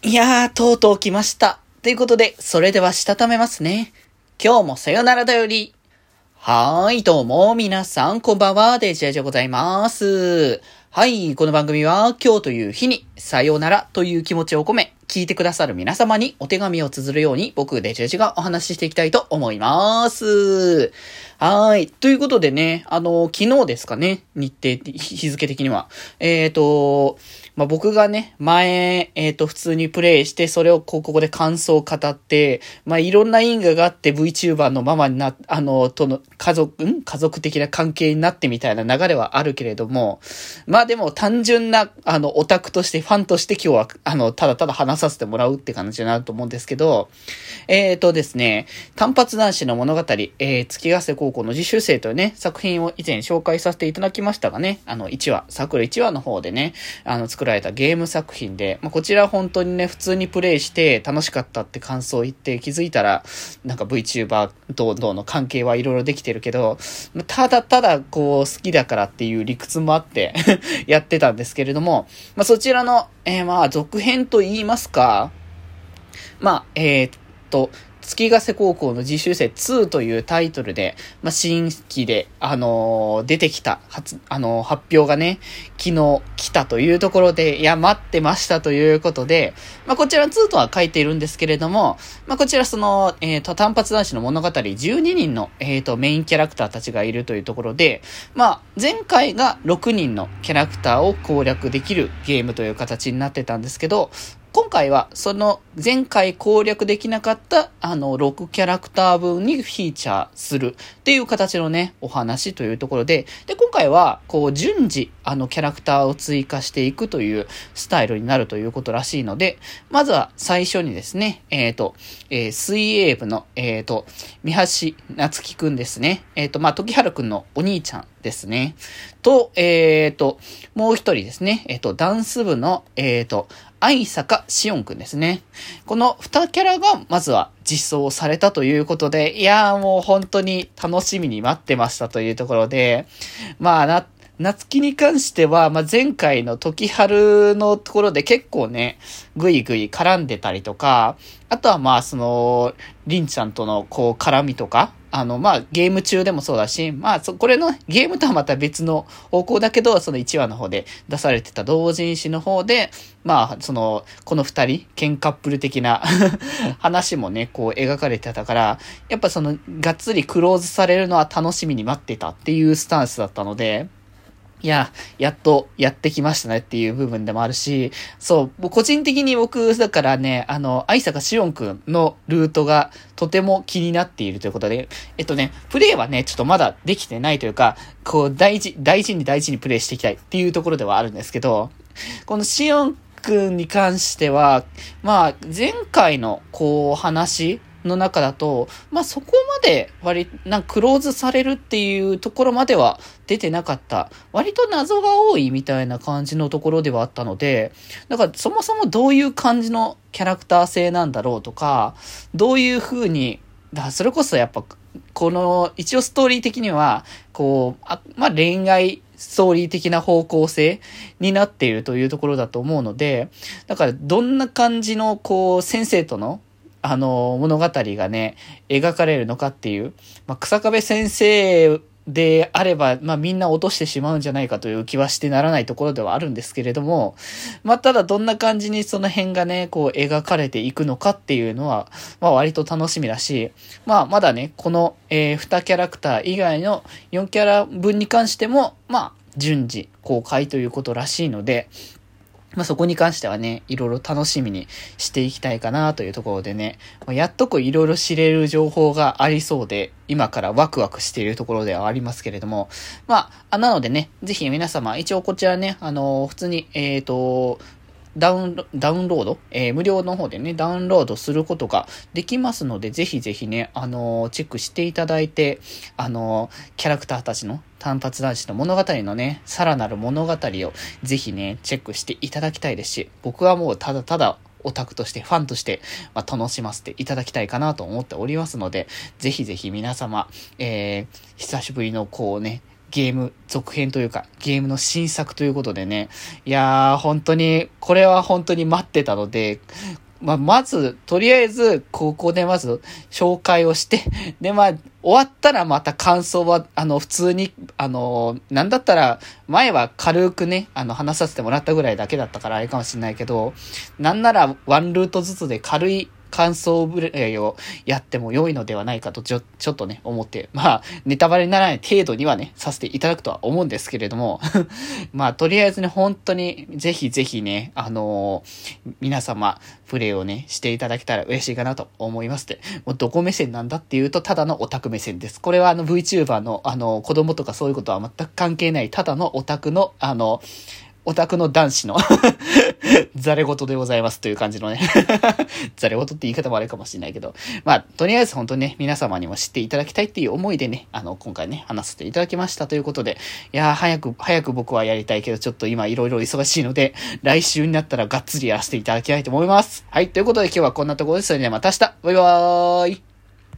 いやー、とうとう来ました。ということで、それではしたためますね。今日もさよならだより。はーい、どうも、皆さん、こんばんは、デジェジでございます。はい、この番組は、今日という日に、さよならという気持ちを込め、聞いてくださる皆様にお手紙を綴るように、僕、デジェジがお話ししていきたいと思います。はい。ということでね、あの、昨日ですかね、日程、日付的には。えっ、ー、と、まあ、僕がね、前、えっ、ー、と、普通にプレイして、それをこうここで感想を語って、まあ、いろんな因果があって VTuber のママにな、あの、との家族、ん？家族的な関係になってみたいな流れはあるけれども、まあでも単純な、あの、オタクとして、ファンとして今日は、あの、ただただ話させてもらうって感じになると思うんですけど、えっ、ー、とですね、単発男子の物語、えー、月ヶ瀬高校の自習生というね、作品を以前紹介させていただきましたがね、あの、1話、桜1話の方でね、あの、作られたゲーム作品で、まあ、こちら本当にね、普通にプレイして楽しかったって感想を言って気づいたら、なんか VTuber とどうの関係はいろいろできてるけど、ただただこう好きだからっていう理屈もあって やってたんですけれども、まあ、そちらの、えー、まあ、続編と言いますか、まあ、えー、っと、月ヶ瀬高校の実習生2というタイトルで、まあ、新規で、あのー、出てきた、発、あのー、発表がね、昨日来たというところで、いや、待ってましたということで、まあ、こちら2とは書いているんですけれども、まあ、こちらその、えっ、ー、と、単発男子の物語12人の、えっ、と、メインキャラクターたちがいるというところで、まあ、前回が6人のキャラクターを攻略できるゲームという形になってたんですけど、今回はその前回攻略できなかったあの6キャラクター分にフィーチャーするっていう形のね、お話というところで、で、今回はこう順次あのキャラクターを追加していくというスタイルになるということらしいので、まずは最初にですね、えっ、ー、と、えー、水泳部の、えっ、ー、と、三橋夏樹くんですね。えっ、と、まあ、時原くんのお兄ちゃんですね。と、えっ、と、もう一人ですね。えっ、と、ダンス部の、えっ、と、愛坂しおんくんですね。この二キャラが、まずは実装されたということで、いやーもう本当に楽しみに待ってましたというところで、まあな、夏希に関しては、まあ、前回の時春のところで結構ね、ぐいぐい絡んでたりとか、あとはまあ、その、りんちゃんとのこう絡みとか、あの、まあ、ゲーム中でもそうだし、まあ、そ、これのゲームとはまた別の方向だけど、その1話の方で出されてた同人誌の方で、まあ、その、この二人、ケンカップル的な 話もね、こう描かれてたから、やっぱその、がっつりクローズされるのは楽しみに待ってたっていうスタンスだったので、いや、やっとやってきましたねっていう部分でもあるし、そう、個人的に僕、だからね、あの、愛坂しおんくんのルートがとても気になっているということで、えっとね、プレイはね、ちょっとまだできてないというか、こう、大事、大事に大事にプレイしていきたいっていうところではあるんですけど、このしおんくんに関しては、まあ、前回の、こう、話、の中だと、まあ、そこまで割、なんクローズされるっていうところまでは出てなかった。割と謎が多いみたいな感じのところではあったので、だからそもそもどういう感じのキャラクター性なんだろうとか、どういう風に、だそれこそやっぱ、この、一応ストーリー的には、こう、あまあ、恋愛ストーリー的な方向性になっているというところだと思うので、だからどんな感じの、こう、先生とのあの、物語がね、描かれるのかっていう、まあ、草壁先生であれば、まあ、みんな落としてしまうんじゃないかという気はしてならないところではあるんですけれども、まあ、ただどんな感じにその辺がね、こう描かれていくのかっていうのは、まあ、割と楽しみだし、まあ、まだね、この、えー、2キャラクター以外の4キャラ分に関しても、まあ、順次公開ということらしいので、まあ、そこに関してはね、いろいろ楽しみにしていきたいかなというところでね、やっとこういろいろ知れる情報がありそうで、今からワクワクしているところではありますけれども、まあ、なのでね、ぜひ皆様、一応こちらね、あの普通に、えっ、ー、と、ダウンロ、ダウンロード、えー、無料の方でね、ダウンロードすることができますので、ぜひぜひね、あのー、チェックしていただいて、あのー、キャラクターたちの単発男子の物語のね、さらなる物語をぜひね、チェックしていただきたいですし、僕はもうただただオタクとして、ファンとして、まあ、楽しませていただきたいかなと思っておりますので、ぜひぜひ皆様、えー、久しぶりのこうね、ゲーム続編というか、ゲームの新作ということでね。いやー、本当に、これは本当に待ってたので、まあ、まず、とりあえず、ここでまず、紹介をして、で、まあ、終わったらまた感想は、あの、普通に、あの、なんだったら、前は軽くね、あの、話させてもらったぐらいだけだったからあれかもしれないけど、なんなら、ワンルートずつで軽い感想ブレイをやっても良いのではないかとちょ、ちょっとね、思って、まあ、ネタバレにならない程度にはね、させていただくとは思うんですけれども、まあ、とりあえずね、本当に、ぜひぜひね、あのー、皆様、プレイをね、していただけたら嬉しいかなと思いますで、もうどこ目線なんだっていうと、ただのオタク目線です。これはあの VTuber の、あの、子供とかそういうことは全く関係ない、ただのオタクの、あの、オタクの男子の ザレ言でございますという感じのね ザレ言って言い方もあれかもしれないけど。まあ、とりあえず本当にね、皆様にも知っていただきたいっていう思いでね、あの、今回ね、話させていただきましたということで、いやー、早く、早く僕はやりたいけど、ちょっと今いろいろ忙しいので、来週になったらがっつりやらせていただきたいと思います。はい、ということで今日はこんなところです。それではまた明日バイバーイ